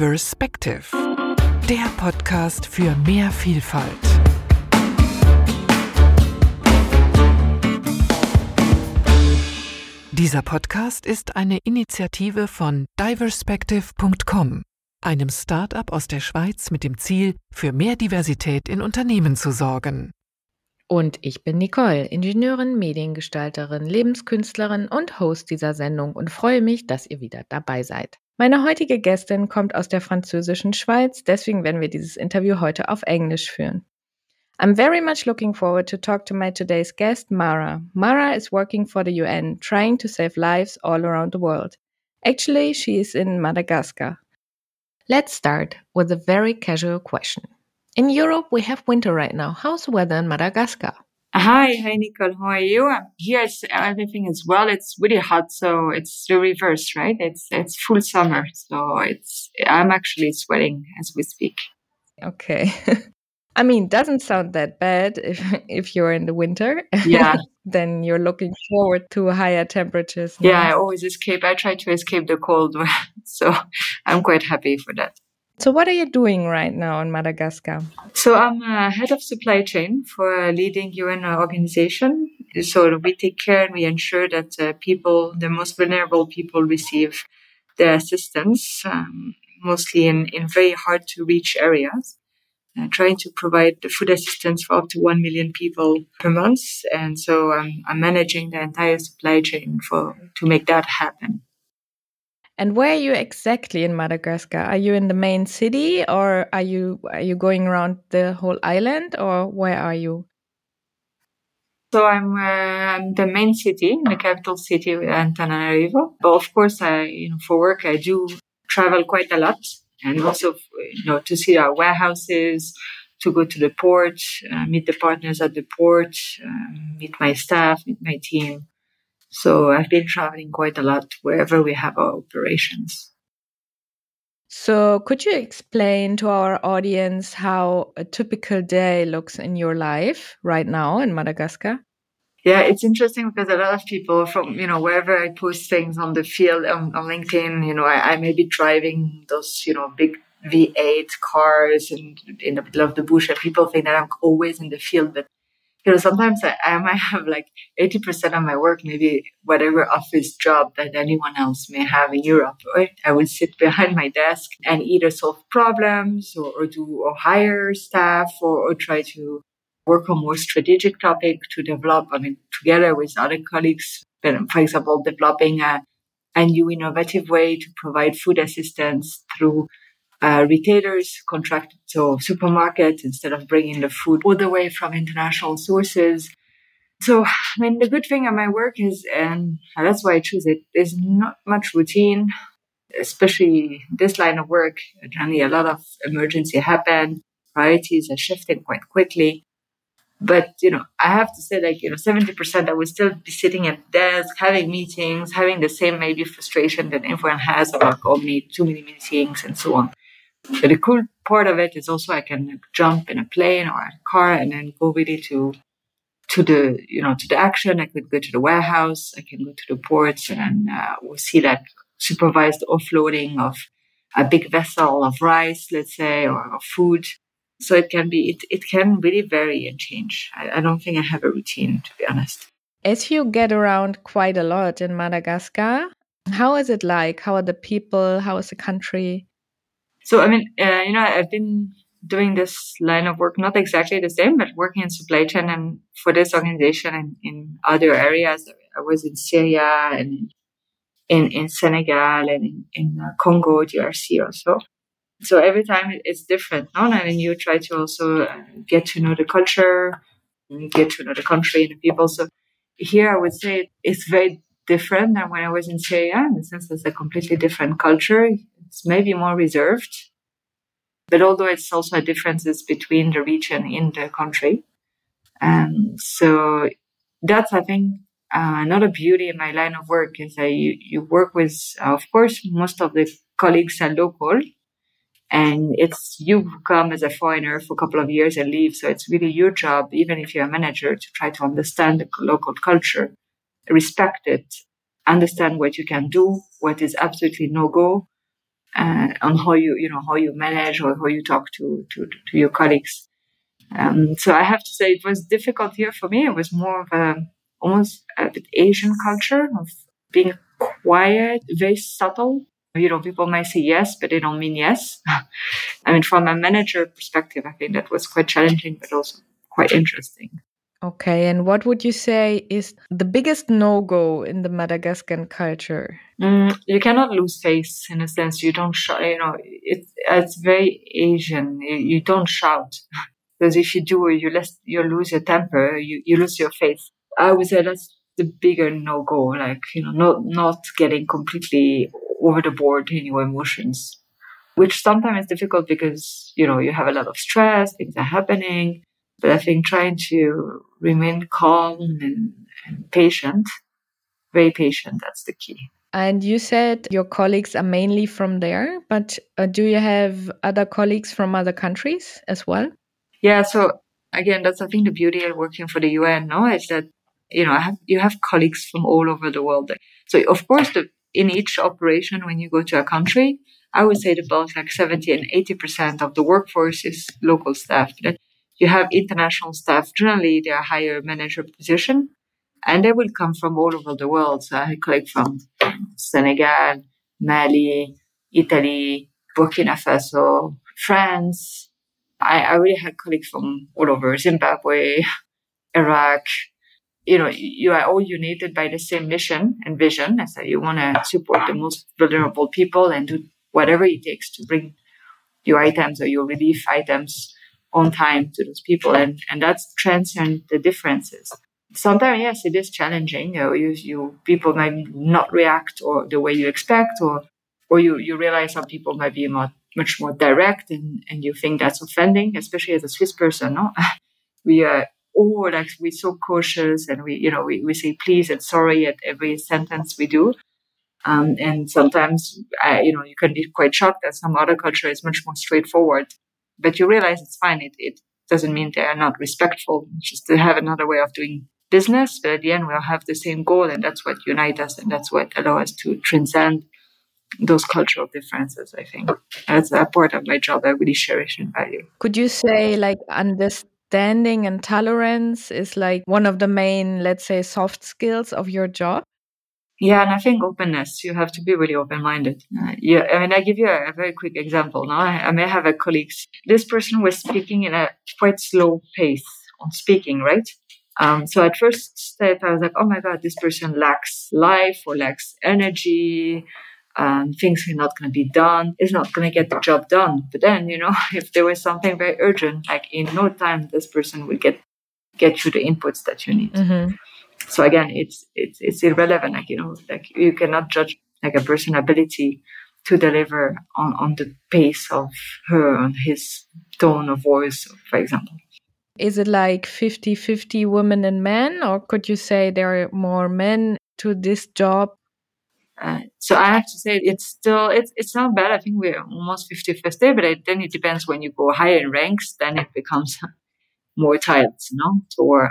Diverspective, der Podcast für mehr Vielfalt. Dieser Podcast ist eine Initiative von diverspective.com, einem Start-up aus der Schweiz mit dem Ziel, für mehr Diversität in Unternehmen zu sorgen. Und ich bin Nicole, Ingenieurin, Mediengestalterin, Lebenskünstlerin und Host dieser Sendung und freue mich, dass ihr wieder dabei seid. Meine heutige Gästin kommt aus der französischen Schweiz, deswegen werden wir dieses Interview heute auf Englisch führen. I'm very much looking forward to talk to my today's guest, Mara. Mara is working for the UN, trying to save lives all around the world. Actually, she is in Madagascar. Let's start with a very casual question. In Europe, we have winter right now. How's the weather in Madagascar? Hi, hi Nicole. How are you? Here, it's everything is well. It's really hot, so it's the reverse, right? It's it's full summer, so it's I'm actually sweating as we speak. Okay. I mean, doesn't sound that bad if if you're in the winter. Yeah. then you're looking forward to higher temperatures. Yeah, I always escape. I try to escape the cold, so I'm quite happy for that. So, what are you doing right now in Madagascar? So, I'm a head of supply chain for a leading UN organization. So, we take care and we ensure that uh, people, the most vulnerable people, receive their assistance, um, mostly in, in very hard to reach areas uh, trying to provide the food assistance for up to 1 million people per month. And so um, I'm managing the entire supply chain for to make that happen. And where are you exactly in Madagascar? Are you in the main city or are you are you going around the whole island or where are you? So I'm, uh, the main city, the capital city, Antananarivo. But of course, I, you know, for work, I do travel quite a lot and also you know to see our warehouses to go to the port uh, meet the partners at the port uh, meet my staff meet my team so i've been traveling quite a lot wherever we have our operations so could you explain to our audience how a typical day looks in your life right now in madagascar yeah, it's interesting because a lot of people from, you know, wherever I post things on the field on, on LinkedIn, you know, I, I, may be driving those, you know, big V8 cars and in the middle of the bush and people think that I'm always in the field. But, you know, sometimes I, I might have like 80% of my work, maybe whatever office job that anyone else may have in Europe, right? I would sit behind my desk and either solve problems or, or do, or hire staff or, or try to work on more strategic topic to develop, I mean, together with other colleagues, um, for example, developing a, a new innovative way to provide food assistance through uh, retailers contracted to supermarkets instead of bringing the food all the way from international sources. So, I mean, the good thing of my work is, and that's why I choose it, there's not much routine, especially this line of work. Generally, a lot of emergency happen. Priorities are shifting quite quickly. But, you know, I have to say, like, you know, 70% I would still be sitting at desk, having meetings, having the same maybe frustration that everyone has about, oh, many, too many meetings and so on. But the cool part of it is also I can jump in a plane or a car and then go really to to the you know to the action. I could go to the warehouse. I can go to the ports and uh, we'll see that supervised offloading of a big vessel of rice, let's say, or of food so it can be, it, it can really vary and change. I, I don't think I have a routine, to be honest. As you get around quite a lot in Madagascar, how is it like? How are the people? How is the country? So, I mean, uh, you know, I've been doing this line of work, not exactly the same, but working in supply chain and for this organization and in other areas. I was in Syria and in, in Senegal and in, in uh, Congo, DRC also so every time it's different no? and you try to also uh, get to know the culture get to know the country and the people so here i would say it's very different than when i was in syria in the sense it's a completely different culture it's maybe more reserved but although it's also a differences between the region in the country and so that's i think uh, another beauty in my line of work is that you, you work with, uh, of course, most of the colleagues are local, and it's you come as a foreigner for a couple of years and leave. So it's really your job, even if you're a manager, to try to understand the local culture, respect it, understand what you can do, what is absolutely no go, uh, on how you you know how you manage or how you talk to to, to your colleagues. Um, so I have to say it was difficult here for me. It was more of a almost a bit Asian culture of being quiet, very subtle. You know, people might say yes, but they don't mean yes. I mean, from a manager perspective, I think that was quite challenging, but also quite interesting. Okay, and what would you say is the biggest no go in the Madagascan culture? Mm, you cannot lose face in a sense. You don't shout, you know, it, it's very Asian. You, you don't shout. because if you do, you, less, you lose your temper, you, you lose your face. I would say that's the bigger no go, like, you know, not, not getting completely over the board in your emotions, which sometimes is difficult because, you know, you have a lot of stress, things are happening but I think trying to remain calm and, and patient, very patient, that's the key. And you said your colleagues are mainly from there, but uh, do you have other colleagues from other countries as well? Yeah, so again, that's I think the beauty of working for the UN, no, is that you know have, you have colleagues from all over the world. So of course, the, in each operation, when you go to a country, I would say about like seventy and eighty percent of the workforce is local staff. That you have international staff. Generally, they are higher manager position, and they will come from all over the world. So I collect from Senegal, Mali, Italy, Burkina Faso, France. I, I really had colleagues from all over Zimbabwe, Iraq. You know, you are all united by the same mission and vision. So you want to support the most vulnerable people and do whatever it takes to bring your items or your relief items on time to those people and and that's transcend the differences. Sometimes yes it is challenging you, know, you, people might not react or the way you expect or or you you realize some people might be more, much more direct and and you think that's offending especially as a swiss person no? We are all like we're so cautious and we you know we, we say please and sorry at every sentence we do. Um, and sometimes uh, you know you can be quite shocked that some other culture is much more straightforward but you realize it's fine. It, it doesn't mean they are not respectful. It's just they have another way of doing business, but at the end we'll have the same goal, and that's what unites us, and that's what allows us to transcend those cultural differences. I think that's a part of my job I really cherish and value. Could you say like understanding and tolerance is like one of the main, let's say, soft skills of your job? Yeah, and I think openness. You have to be really open-minded. Uh, yeah, I mean, I give you a, a very quick example. Now, I, I, may have a colleague. This person was speaking in a quite slow pace on speaking, right? Um, so at first step, I was like, oh my god, this person lacks life or lacks energy. Um, things are not going to be done. It's not going to get the job done. But then, you know, if there was something very urgent, like in no time, this person would get get you the inputs that you need. Mm-hmm so again it's it's it's irrelevant like you know like you cannot judge like a person ability to deliver on on the pace of her on his tone of voice for example is it like 50 50 women and men or could you say there are more men to this job uh, so I have to say it's still it's it's not bad. I think we're almost 50 50, but it, then it depends when you go higher in ranks, then it becomes more tight, you know, to uh,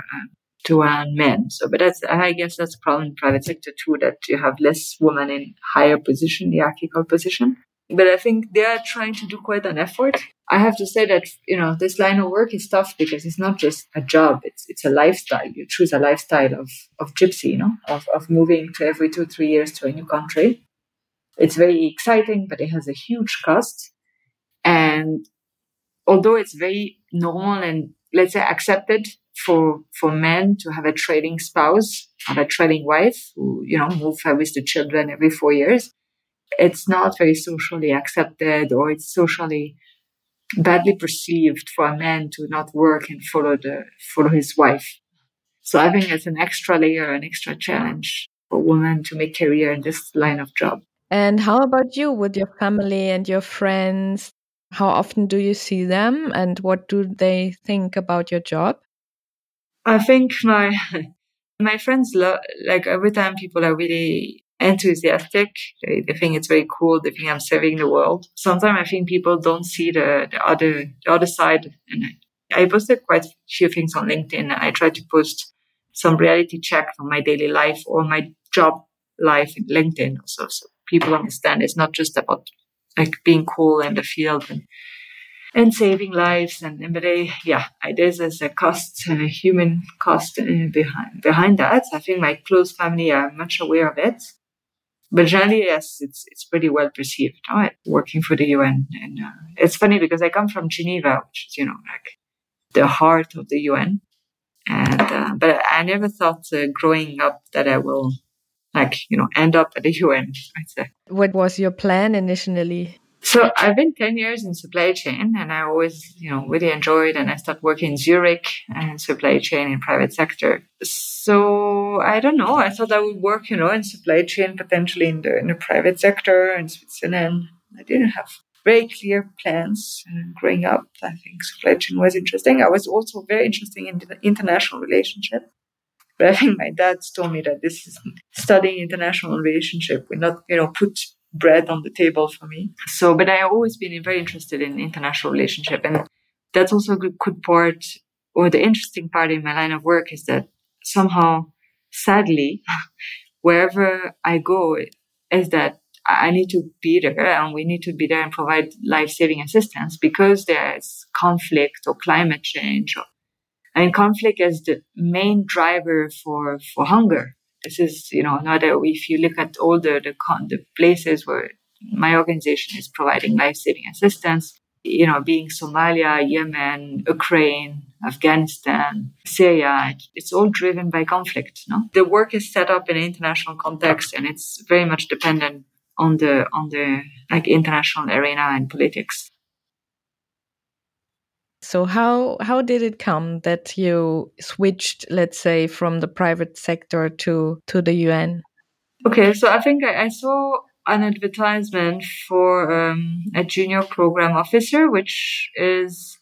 to earn men. So, but that's, I guess that's a problem in private sector too, that you have less women in higher position, hierarchical position. But I think they are trying to do quite an effort. I have to say that, you know, this line of work is tough because it's not just a job. It's, it's a lifestyle. You choose a lifestyle of, of gypsy, you know, of, of moving to every two, three years to a new country. It's very exciting, but it has a huge cost. And although it's very normal and let's say accepted for for men to have a trailing spouse, have a trailing wife who you know move with the children every four years. It's not very socially accepted, or it's socially badly perceived for a man to not work and follow the follow his wife. So I think it's an extra layer, an extra challenge for women to make career in this line of job. And how about you with your family and your friends? How often do you see them and what do they think about your job? I think my my friends love like every time people are really enthusiastic. They, they think it's very cool. They think I'm saving the world. Sometimes I think people don't see the, the other the other side. And I, posted quite a few things on LinkedIn. I try to post some reality check from my daily life or my job life in LinkedIn also, so people understand it's not just about like being cool in the field and and saving lives. And, but I, yeah, there's, a cost, a human cost uh, behind behind that. I think my close family are much aware of it. But generally, yes, it's it's pretty well perceived. Right? Working for the UN, and uh, it's funny because I come from Geneva, which is you know like the heart of the UN, and uh, but I never thought uh, growing up that I will like you know end up at the UN. I'd say. What was your plan initially? So I've been 10 years in supply chain and I always, you know, really enjoyed and I started working in Zurich and supply chain in private sector. So I don't know. I thought I would work, you know, in supply chain potentially in the, in the private sector in Switzerland. I didn't have very clear plans growing up. I think supply chain was interesting. I was also very interested in the international relationship. But I think my dad told me that this is studying international relationship will not, you know, put bread on the table for me. So, but I always been very interested in international relationship, and that's also a good part, or the interesting part in my line of work is that somehow, sadly, wherever I go, is that I need to be there and we need to be there and provide life saving assistance because there's conflict or climate change. Or, I mean, conflict is the main driver for, for hunger this is, you know, not a, if you look at all the, the, the places where my organization is providing life saving assistance, you know, being Somalia, Yemen, Ukraine, Afghanistan, Syria, it's all driven by conflict. No, the work is set up in an international context, and it's very much dependent on the on the like international arena and politics. So how how did it come that you switched, let's say, from the private sector to to the UN? Okay, so I think I, I saw an advertisement for um, a junior program officer, which is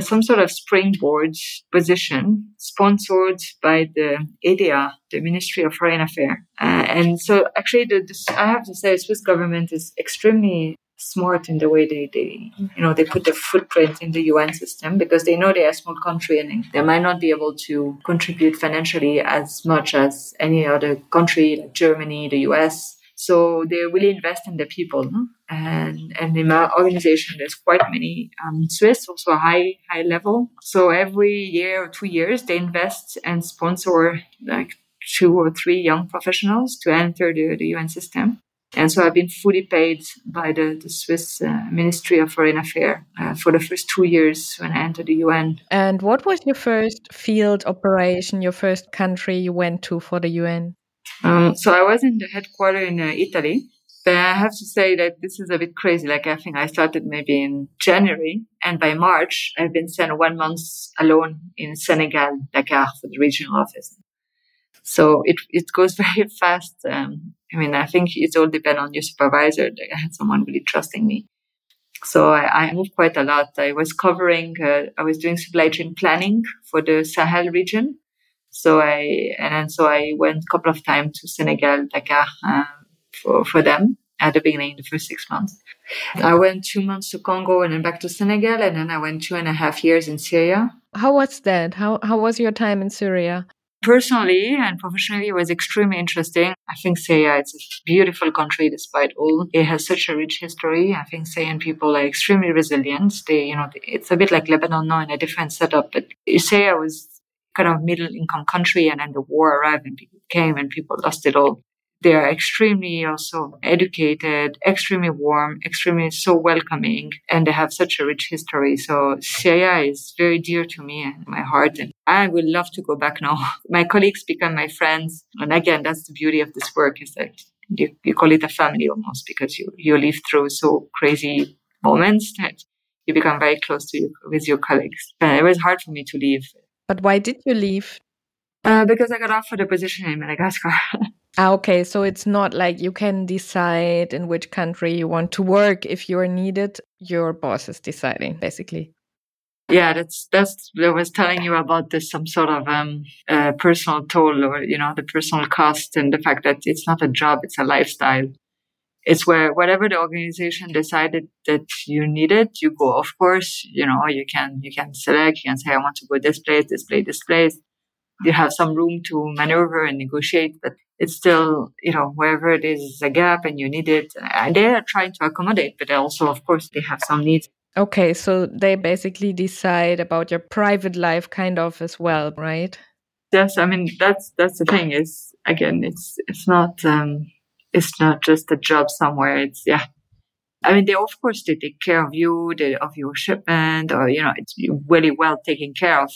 some sort of springboard position sponsored by the EDA, the Ministry of Foreign Affairs. Uh, and so actually, the, the, I have to say, Swiss government is extremely smart in the way they, they you know they put their footprint in the UN system because they know they're a small country and they might not be able to contribute financially as much as any other country like Germany, the US. So they really invest in the people. And and in my organization there's quite many um, Swiss, also high high level. So every year or two years they invest and sponsor like two or three young professionals to enter the, the UN system. And so I've been fully paid by the, the Swiss uh, Ministry of Foreign Affairs uh, for the first two years when I entered the UN. And what was your first field operation, your first country you went to for the UN? Um, so I was in the headquarters in uh, Italy. But I have to say that this is a bit crazy. Like I think I started maybe in January, and by March I've been sent one month alone in Senegal, Dakar, for the regional office. So it it goes very fast. Um, I mean, I think it all depends on your supervisor. I had someone really trusting me. So I, I moved quite a lot. I was covering, uh, I was doing supply chain planning for the Sahel region. So I, and then so I went a couple of times to Senegal, Dakar, uh, for, for them at the beginning, the first six months. I went two months to Congo and then back to Senegal. And then I went two and a half years in Syria. How was that? How, how was your time in Syria? Personally and professionally was extremely interesting. I think Syria it's a beautiful country despite all. It has such a rich history. I think Syrian people are extremely resilient. They, you know, it's a bit like Lebanon now in a different setup, but Syria was kind of middle income country and then the war arrived and people came and people lost it all they are extremely also educated, extremely warm, extremely so welcoming, and they have such a rich history. So Syria is very dear to me and my heart, and I would love to go back now. my colleagues become my friends, and again, that's the beauty of this work is that you, you call it a family almost because you you live through so crazy moments that you become very close to you with your colleagues. And it was hard for me to leave. But why did you leave? Uh, because I got offered a position in Madagascar. Ah, okay, so it's not like you can decide in which country you want to work if you're needed. Your boss is deciding, basically. Yeah, that's that's. I was telling you about this some sort of um, uh, personal toll, or you know, the personal cost, and the fact that it's not a job; it's a lifestyle. It's where whatever the organization decided that you needed, you go. Of course, you know, you can you can select. You can say, I want to go this place, this place, this place. You have some room to maneuver and negotiate, but it's still, you know, wherever it is a gap and you need it, and they are trying to accommodate, but also, of course, they have some needs. Okay, so they basically decide about your private life kind of as well, right? Yes, I mean that's that's the thing is again it's it's not um it's not just a job somewhere. It's yeah. I mean they of course they take care of you, they of your shipment or you know, it's really well taken care of.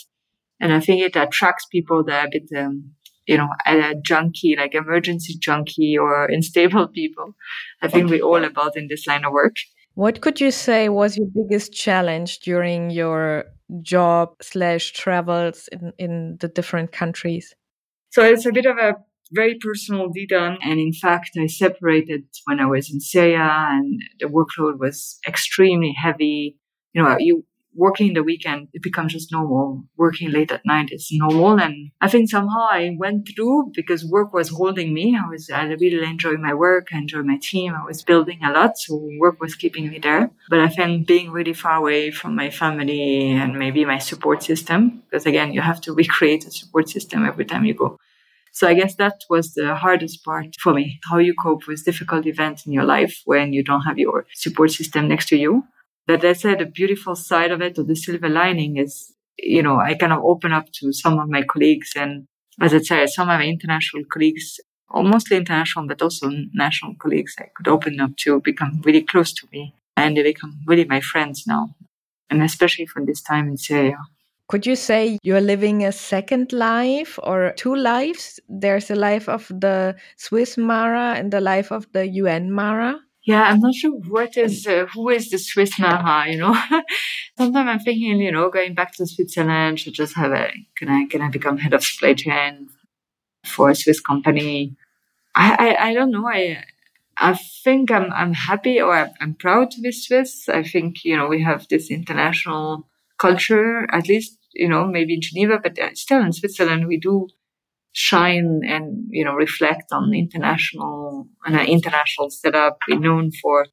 And I think it attracts people that are a bit um you know, a junkie, like emergency junkie or unstable people. I think we're all about in this line of work. What could you say was your biggest challenge during your job slash travels in, in the different countries? So it's a bit of a very personal detail. And in fact, I separated when I was in Syria and the workload was extremely heavy. You know, you working in the weekend, it becomes just normal. Working late at night is normal. And I think somehow I went through because work was holding me. I was, I really enjoyed my work. I enjoyed my team. I was building a lot. So work was keeping me there. But I think being really far away from my family and maybe my support system, because again, you have to recreate a support system every time you go. So I guess that was the hardest part for me, how you cope with difficult events in your life when you don't have your support system next to you. But I said the beautiful side of it or the silver lining is, you know, I kind of open up to some of my colleagues and as I said, some of my international colleagues, or mostly international, but also national colleagues, I could open up to become really close to me and they become really my friends now. And especially from this time in Syria. Could you say you're living a second life or two lives? There's a life of the Swiss Mara and the life of the UN Mara yeah, I'm not sure what is uh, who is the Swiss Mara. You know, sometimes I'm thinking, you know, going back to Switzerland, should just have a can I can I become head of supply chain for a Swiss company? I I, I don't know. I I think I'm I'm happy or I'm, I'm proud to be Swiss. I think you know we have this international culture, at least you know maybe in Geneva, but uh, still in Switzerland we do shine and you know reflect on international an international setup. We're known for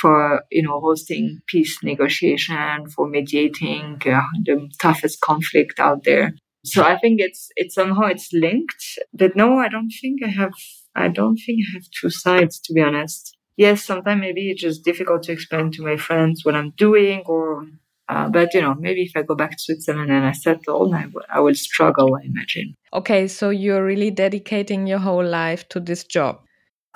for you know hosting peace negotiation, for mediating uh, the toughest conflict out there. So I think it's it's somehow it's linked. But no, I don't think I have. I don't think I have two sides to be honest. Yes, sometimes maybe it's just difficult to explain to my friends what I'm doing or uh, but you know, maybe if I go back to Switzerland and I settle, I, w- I will struggle. I imagine. Okay, so you're really dedicating your whole life to this job.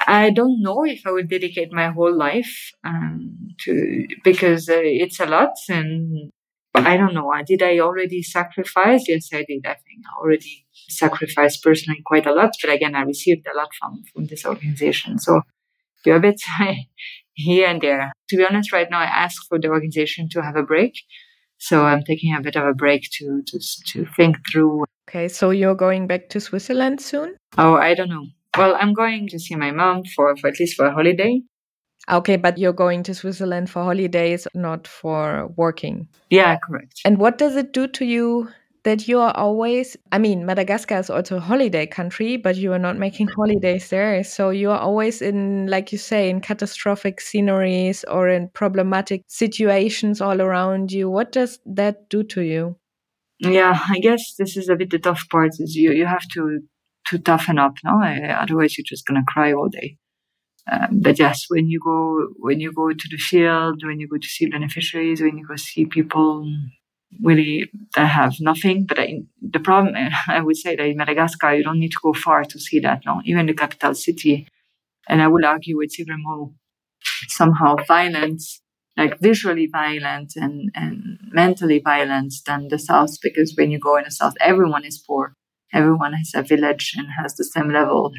I don't know if I will dedicate my whole life um, to because uh, it's a lot, and I don't know. Uh, did I already sacrifice? Yes, I did. I think I already sacrificed personally quite a lot, but again, I received a lot from from this organization. So a bit here and there. To be honest, right now I ask for the organization to have a break. So I'm taking a bit of a break to, to, to think through. Okay, so you're going back to Switzerland soon? Oh, I don't know. Well, I'm going to see my mom for, for at least for a holiday. Okay, but you're going to Switzerland for holidays, not for working. Yeah, correct. And what does it do to you that you are always i mean madagascar is also a holiday country but you are not making holidays there. So you are always in like you say in catastrophic sceneries or in problematic situations all around you. What does that do to you? Yeah i guess this is a bit the tough part is you you have to to toughen up no? Otherwise you're just gonna cry all day. Um, but yes, when you go when you go to the field, when you go to see beneficiaries, when you go see people really that have nothing. But the problem, I would say that in Madagascar, you don't need to go far to see that. No, even the capital city, and I would argue it's even more somehow violent, like visually violent and and mentally violent than the south. Because when you go in the south, everyone is poor. Everyone has a village and has the same level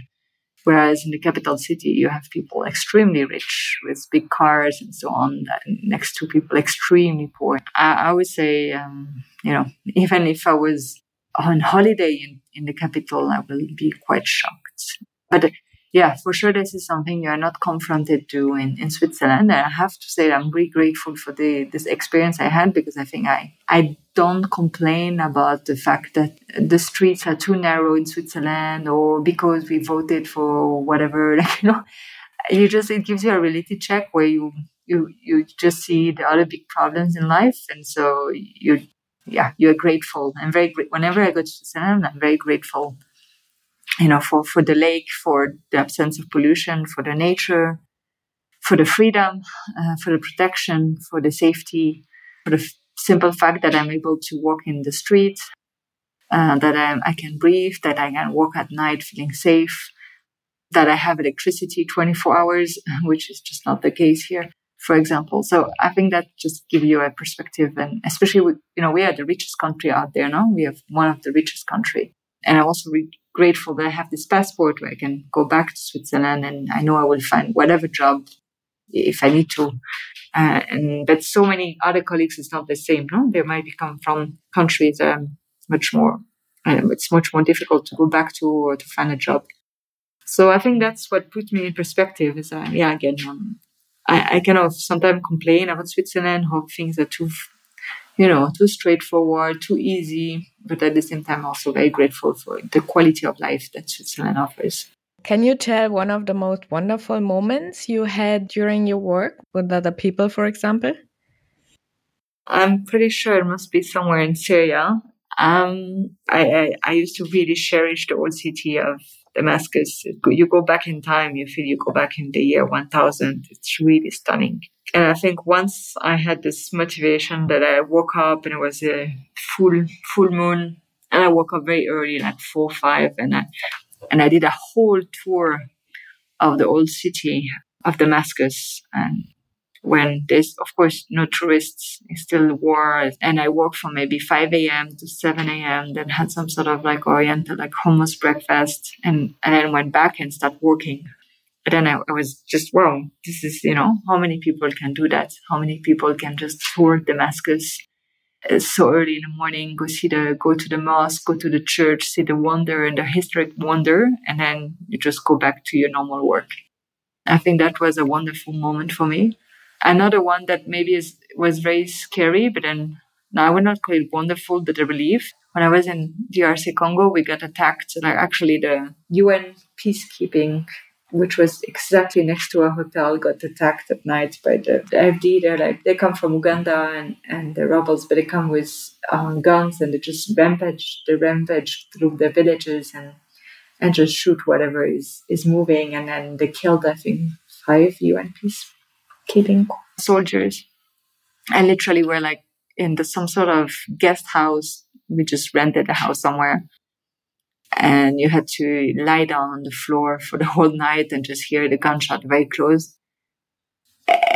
Whereas in the capital city, you have people extremely rich with big cars and so on, next to people extremely poor. I, I would say, um, you know, even if I was on holiday in, in the capital, I will be quite shocked. But yeah, for sure, this is something you are not confronted to in, in Switzerland. And I have to say I'm really grateful for the this experience I had because I think I I don't complain about the fact that the streets are too narrow in Switzerland or because we voted for whatever. Like, you know, you just it gives you a reality check where you you you just see the other big problems in life, and so you yeah you're grateful. I'm very great. Whenever I go to Switzerland, I'm very grateful you know, for, for the lake, for the absence of pollution, for the nature, for the freedom, uh, for the protection, for the safety, for the f- simple fact that I'm able to walk in the street, uh, that I'm, I can breathe, that I can walk at night feeling safe, that I have electricity 24 hours, which is just not the case here, for example. So I think that just give you a perspective and especially with, you know, we are the richest country out there now. We have one of the richest country. And I'm also re- grateful that I have this passport where I can go back to Switzerland and I know I will find whatever job if I need to. Uh, and but so many other colleagues it's not the same. No, they might be come from countries um, much more. Um, it's much more difficult to go back to or to find a job. So I think that's what put me in perspective. Is uh, yeah, again, um, I, I kind of sometimes complain about Switzerland how things are too, you know, too straightforward, too easy. But at the same time, also very grateful for the quality of life that Switzerland offers. Can you tell one of the most wonderful moments you had during your work with other people, for example? I'm pretty sure it must be somewhere in Syria. Um, I, I, I used to really cherish the old city of Damascus. You go back in time, you feel you go back in the year 1000. It's really stunning. And I think once I had this motivation that I woke up and it was a full, full moon and I woke up very early, like four, five, and I, and I did a whole tour of the old city of Damascus. And when there's of course no tourists it's still war. And i worked from maybe 5 a.m to 7 a.m then had some sort of like oriental like hummus breakfast and and then went back and started working but then I, I was just wow this is you know how many people can do that how many people can just tour damascus uh, so early in the morning go see the go to the mosque go to the church see the wonder and the historic wonder and then you just go back to your normal work i think that was a wonderful moment for me Another one that maybe is was very scary, but then now I would not call it wonderful, but a relief. When I was in DRC Congo, we got attacked. Like actually, the UN peacekeeping, which was exactly next to a hotel, got attacked at night by the, the FD. They're like they come from Uganda and and the rebels, but they come with um, guns and they just rampage, they rampage through the villages and and just shoot whatever is is moving. And then they killed, I think, five UN peacekeeping soldiers. And literally we're like in the, some sort of guest house. We just rented a house somewhere. And you had to lie down on the floor for the whole night and just hear the gunshot very close.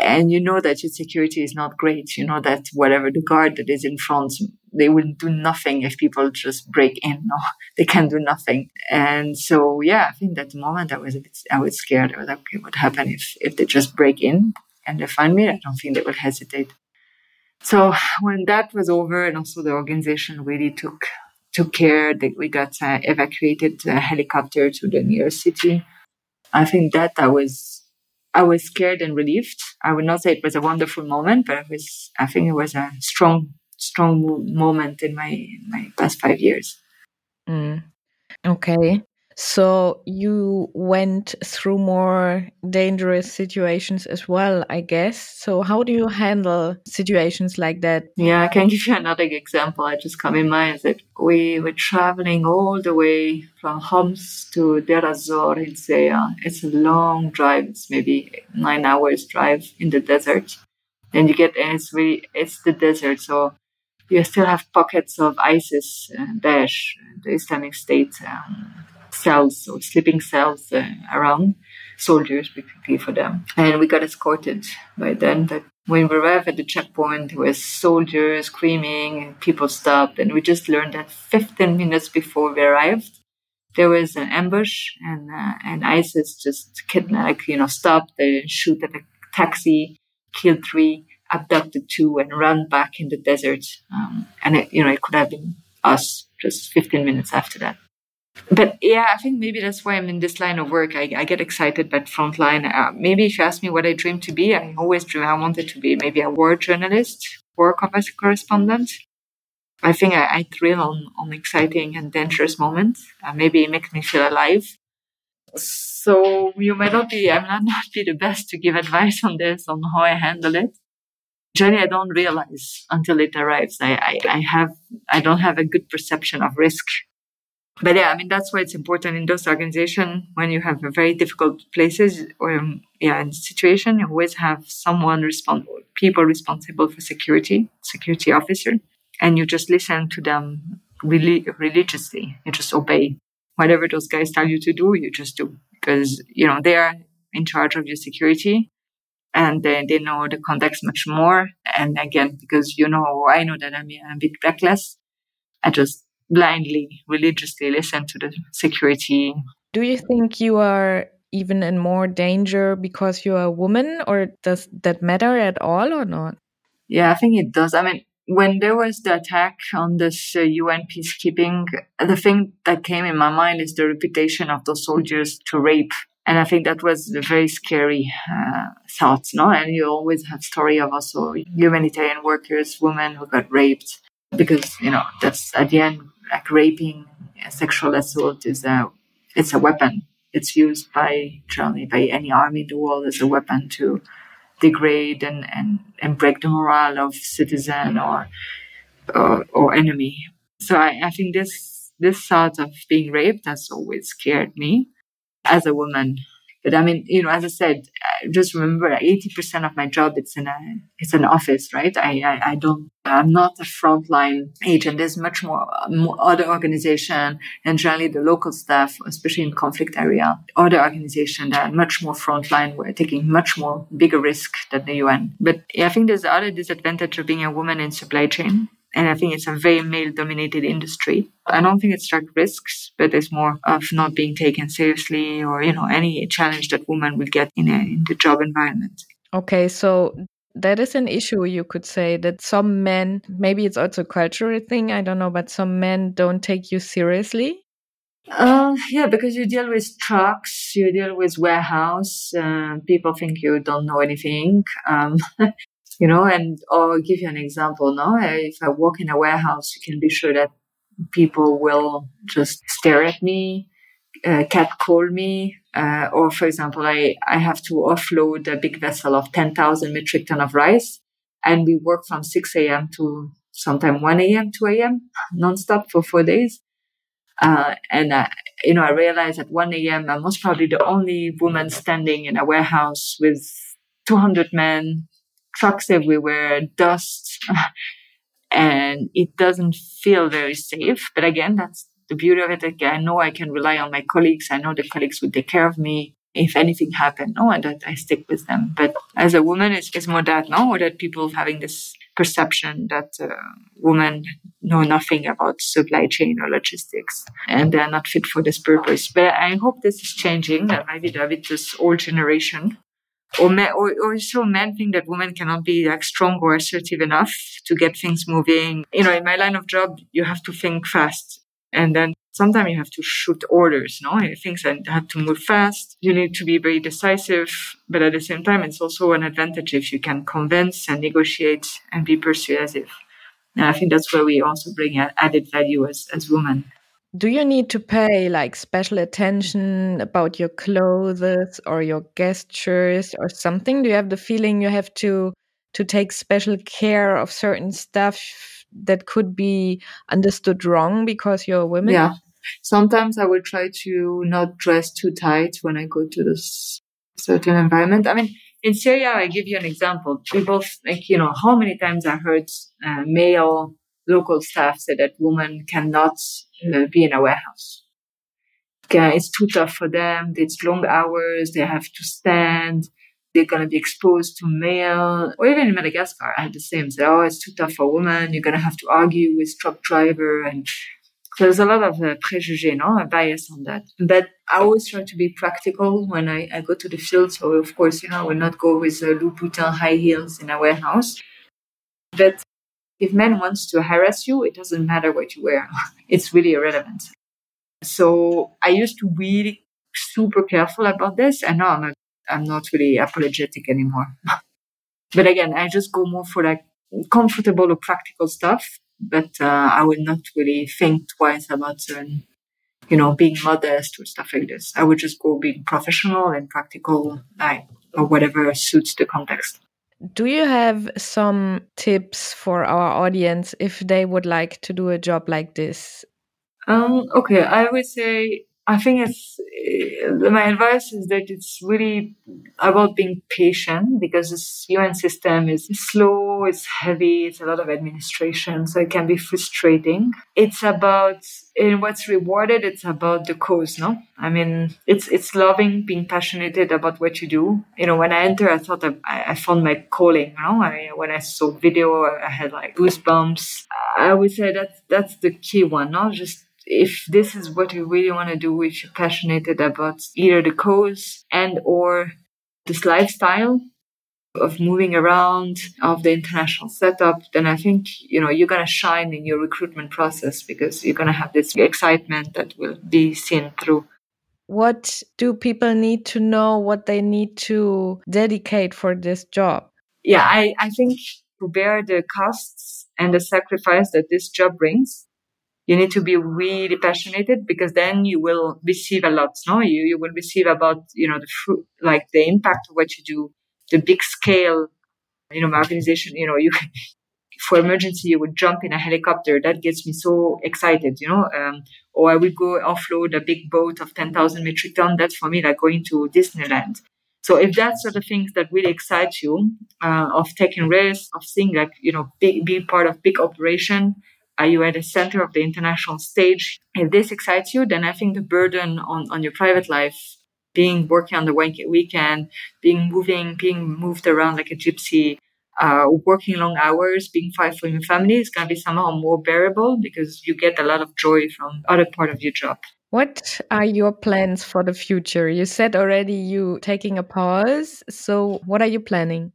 And you know that your security is not great. You know that whatever the guard that is in front, they will do nothing if people just break in. No, they can do nothing. And so, yeah, I think that moment I was a bit, I was scared. I was like, okay, what happened if, if they just break in? and they find me, I don't think they will hesitate. So when that was over, and also the organization really took took care that we got uh, evacuated a helicopter to the nearest city. I think that I was I was scared and relieved. I would not say it was a wonderful moment, but it was I think it was a strong strong moment in my my past five years. Mm. Okay. So you went through more dangerous situations as well, I guess. So how do you handle situations like that? Yeah, I can give you another example. I just come in mind that we were traveling all the way from Homs to Deir ez-Zor in Syria. It's a long drive. It's maybe nine hours drive in the desert. And you get, and it's really, it's the desert. So you still have pockets of ISIS, uh, Daesh, the Islamic State. Um, cells or sleeping cells uh, around soldiers basically for them. And we got escorted by then. But when we arrived at the checkpoint, there was soldiers screaming people stopped. And we just learned that 15 minutes before we arrived, there was an ambush and uh, and ISIS just kidnapped, you know, stopped and shoot at a taxi, killed three, abducted two, and run back in the desert. Um, and it, you know, it could have been us just 15 minutes after that but yeah, I think maybe that's why I'm in this line of work. I, I get excited by frontline. Uh, maybe if you ask me what I dream to be, I always dream I wanted to be maybe a war journalist, war correspondent. I think I, I thrill on, on exciting and dangerous moments. Uh, maybe it makes me feel alive. So you might not be, I might not be the best to give advice on this, on how I handle it. Generally, I don't realize until it arrives. I, I, I have, I don't have a good perception of risk but yeah, I mean that's why it's important in those organizations when you have very difficult places or um, yeah, in situation, you always have someone responsible, people responsible for security, security officer, and you just listen to them really religiously. You just obey whatever those guys tell you to do. You just do because you know they are in charge of your security, and they, they know the context much more. And again, because you know, I know that I'm a bit reckless. I just blindly, religiously listen to the security. Do you think you are even in more danger because you're a woman, or does that matter at all or not? Yeah, I think it does. I mean, when there was the attack on this uh, UN peacekeeping, the thing that came in my mind is the reputation of those soldiers to rape. And I think that was a very scary uh, thought, no? And you always have story of also humanitarian workers, women who got raped because, you know, that's at the end like raping, uh, sexual assault is a it's a weapon. It's used by generally by any army in the world as a weapon to degrade and, and, and break the morale of citizen or or, or enemy. So I, I think this this thought of being raped has always scared me as a woman but I mean, you know, as I said, just remember, eighty percent of my job it's in a it's an office, right? I, I, I don't I'm not a frontline agent. There's much more, more other organization and generally the local staff, especially in conflict area, other organization that are much more frontline. We're taking much more bigger risk than the UN. But I think there's other disadvantage of being a woman in supply chain and I think it's a very male dominated industry. I don't think it's like risks, but it's more of not being taken seriously or, you know, any challenge that women will get in, a, in the job environment. Okay, so that is an issue you could say that some men maybe it's also a cultural thing i don't know but some men don't take you seriously uh, yeah because you deal with trucks you deal with warehouse uh, people think you don't know anything um, you know, and I'll give you an example. No, if I walk in a warehouse, you can be sure that people will just stare at me, uh, catcall me, uh, or for example, I, I have to offload a big vessel of 10,000 metric ton of rice and we work from 6 a.m. to sometime 1 a.m., 2 a.m. nonstop for four days. Uh, and, uh, you know, I realized at 1 a.m. I'm most probably the only woman standing in a warehouse with 200 men trucks everywhere, dust, and it doesn't feel very safe. But again, that's the beauty of it. I know I can rely on my colleagues. I know the colleagues will take care of me if anything happened. No, and that I stick with them. But as a woman, it's, it's more that no, or that people having this perception that uh, women know nothing about supply chain or logistics and they're not fit for this purpose. But I hope this is changing. That maybe with this old generation or, men, or, or also men think that women cannot be like strong or assertive enough to get things moving. You know, in my line of job, you have to think fast. And then sometimes you have to shoot orders, no? Things have to move fast. You need to be very decisive, but at the same time, it's also an advantage if you can convince and negotiate and be persuasive. And I think that's where we also bring added value as, as women. Do you need to pay like special attention about your clothes or your gestures or something? Do you have the feeling you have to to take special care of certain stuff that could be understood wrong because you're a woman? Yeah. Sometimes I will try to not dress too tight when I go to this certain environment. I mean, in Syria, I give you an example. We both, like, you know, how many times I heard uh, male local staff said that women cannot uh, be in a warehouse. Okay, it's too tough for them. It's long hours. They have to stand. They're going to be exposed to male. Or even in Madagascar, I had the same. Say, oh, it's too tough for women. You're going to have to argue with truck driver. And so there's a lot of uh, préjugé, no? A bias on that. But I always try to be practical when I, I go to the field. So, of course, you know, I will not go with uh, Louboutin high heels in a warehouse. But if men wants to harass you, it doesn't matter what you wear. it's really irrelevant. So I used to be super careful about this, and now I'm, not, I'm not really apologetic anymore. but again, I just go more for like comfortable or practical stuff. But uh, I will not really think twice about, um, you know, being modest or stuff like this. I would just go being professional and practical, like or whatever suits the context. Do you have some tips for our audience if they would like to do a job like this? Um, okay, I would say I think it's uh, my advice is that it's really about being patient because this UN system is slow, it's heavy, it's a lot of administration, so it can be frustrating. It's about in what's rewarded. It's about the cause, no? I mean, it's it's loving, being passionate about what you do. You know, when I entered, I thought I, I found my calling. You know, I, mean, when I saw video, I had like goosebumps. I would say that that's the key one, no? Just if this is what you really want to do, if you're passionate about either the cause and or this lifestyle of moving around, of the international setup, then I think, you know, you're going to shine in your recruitment process because you're going to have this excitement that will be seen through. What do people need to know what they need to dedicate for this job? Yeah, I, I think to bear the costs and the sacrifice that this job brings, you need to be really passionate because then you will receive a lot. No, you, you will receive about, you know, the fruit, like the impact of what you do, the big scale, you know, my organization, you know, you, for emergency, you would jump in a helicopter. That gets me so excited, you know, um, or I would go offload a big boat of 10,000 metric ton. That's for me like going to Disneyland. So if that's sort of things that really excite you, uh, of taking risks, of seeing like, you know, big, being part of big operation, are you at the center of the international stage? If this excites you, then I think the burden on, on your private life, being working on the weekend, being moving, being moved around like a gypsy, uh, working long hours, being fight for your family is going to be somehow more bearable because you get a lot of joy from other part of your job. What are your plans for the future? You said already you taking a pause. So what are you planning?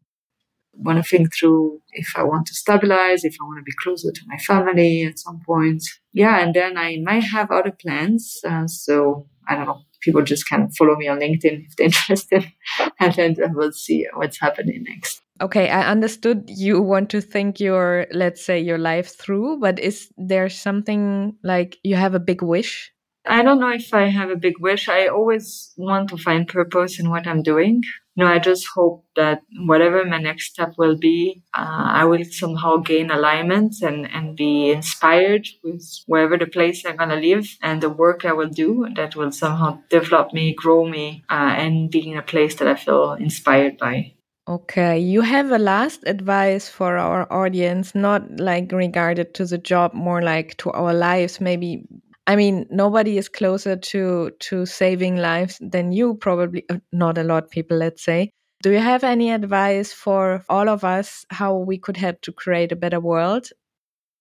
Want to think through if I want to stabilize, if I want to be closer to my family at some point. Yeah, and then I might have other plans. Uh, so I don't know. People just can follow me on LinkedIn if they're interested, and then we'll see what's happening next. Okay, I understood you want to think your, let's say, your life through, but is there something like you have a big wish I don't know if I have a big wish. I always want to find purpose in what I'm doing. Know, I just hope that whatever my next step will be, uh, I will somehow gain alignment and, and be inspired with wherever the place I'm going to live and the work I will do that will somehow develop me, grow me, uh, and be in a place that I feel inspired by. Okay, you have a last advice for our audience, not like regarded to the job, more like to our lives, maybe I mean, nobody is closer to to saving lives than you. Probably uh, not a lot people. Let's say. Do you have any advice for all of us how we could help to create a better world?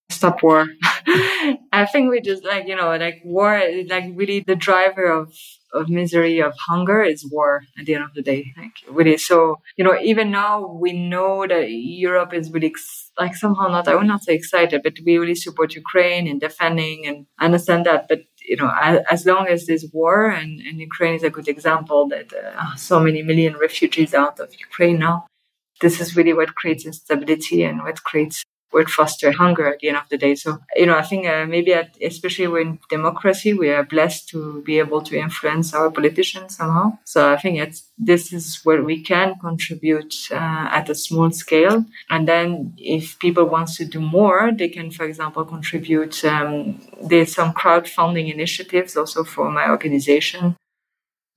Stop war. I think we just like you know like war like really the driver of of misery of hunger is war at the end of the day. Like really, so you know even now we know that Europe is really like somehow not, I would not say excited, but we really support Ukraine in defending and understand that. But, you know, as, as long as there's war and, and Ukraine is a good example that uh, so many million refugees out of Ukraine now, this is really what creates instability and what creates would foster hunger at the end of the day. So, you know, I think uh, maybe at, especially when democracy, we are blessed to be able to influence our politicians somehow. So I think it's, this is where we can contribute uh, at a small scale. And then if people want to do more, they can, for example, contribute. Um, there's some crowdfunding initiatives also for my organization.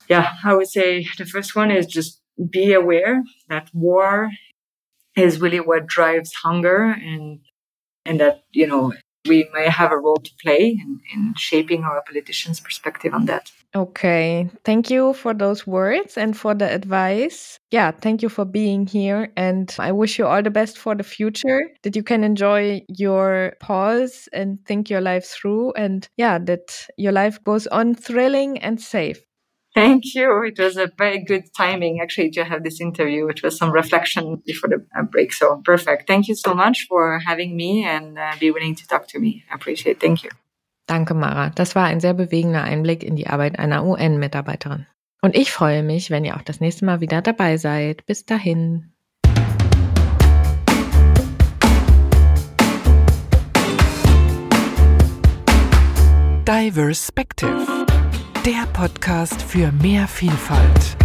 Yeah, I would say the first one is just be aware that war is really what drives hunger and and that you know we may have a role to play in, in shaping our politicians' perspective on that. Okay. Thank you for those words and for the advice. Yeah, thank you for being here. And I wish you all the best for the future, that you can enjoy your pause and think your life through. And yeah, that your life goes on thrilling and safe. Thank you. It was a very good timing actually to have this interview, which was some reflection before the uh, break. So perfect. Thank you so much for having me and uh, be willing to talk to me. I appreciate it. Thank you. Danke, Mara. Das war ein sehr bewegender Einblick in die Arbeit einer UN-Mitarbeiterin. Und ich freue mich, wenn ihr auch das nächste Mal wieder dabei seid. Bis dahin. Diverspective der Podcast für mehr Vielfalt.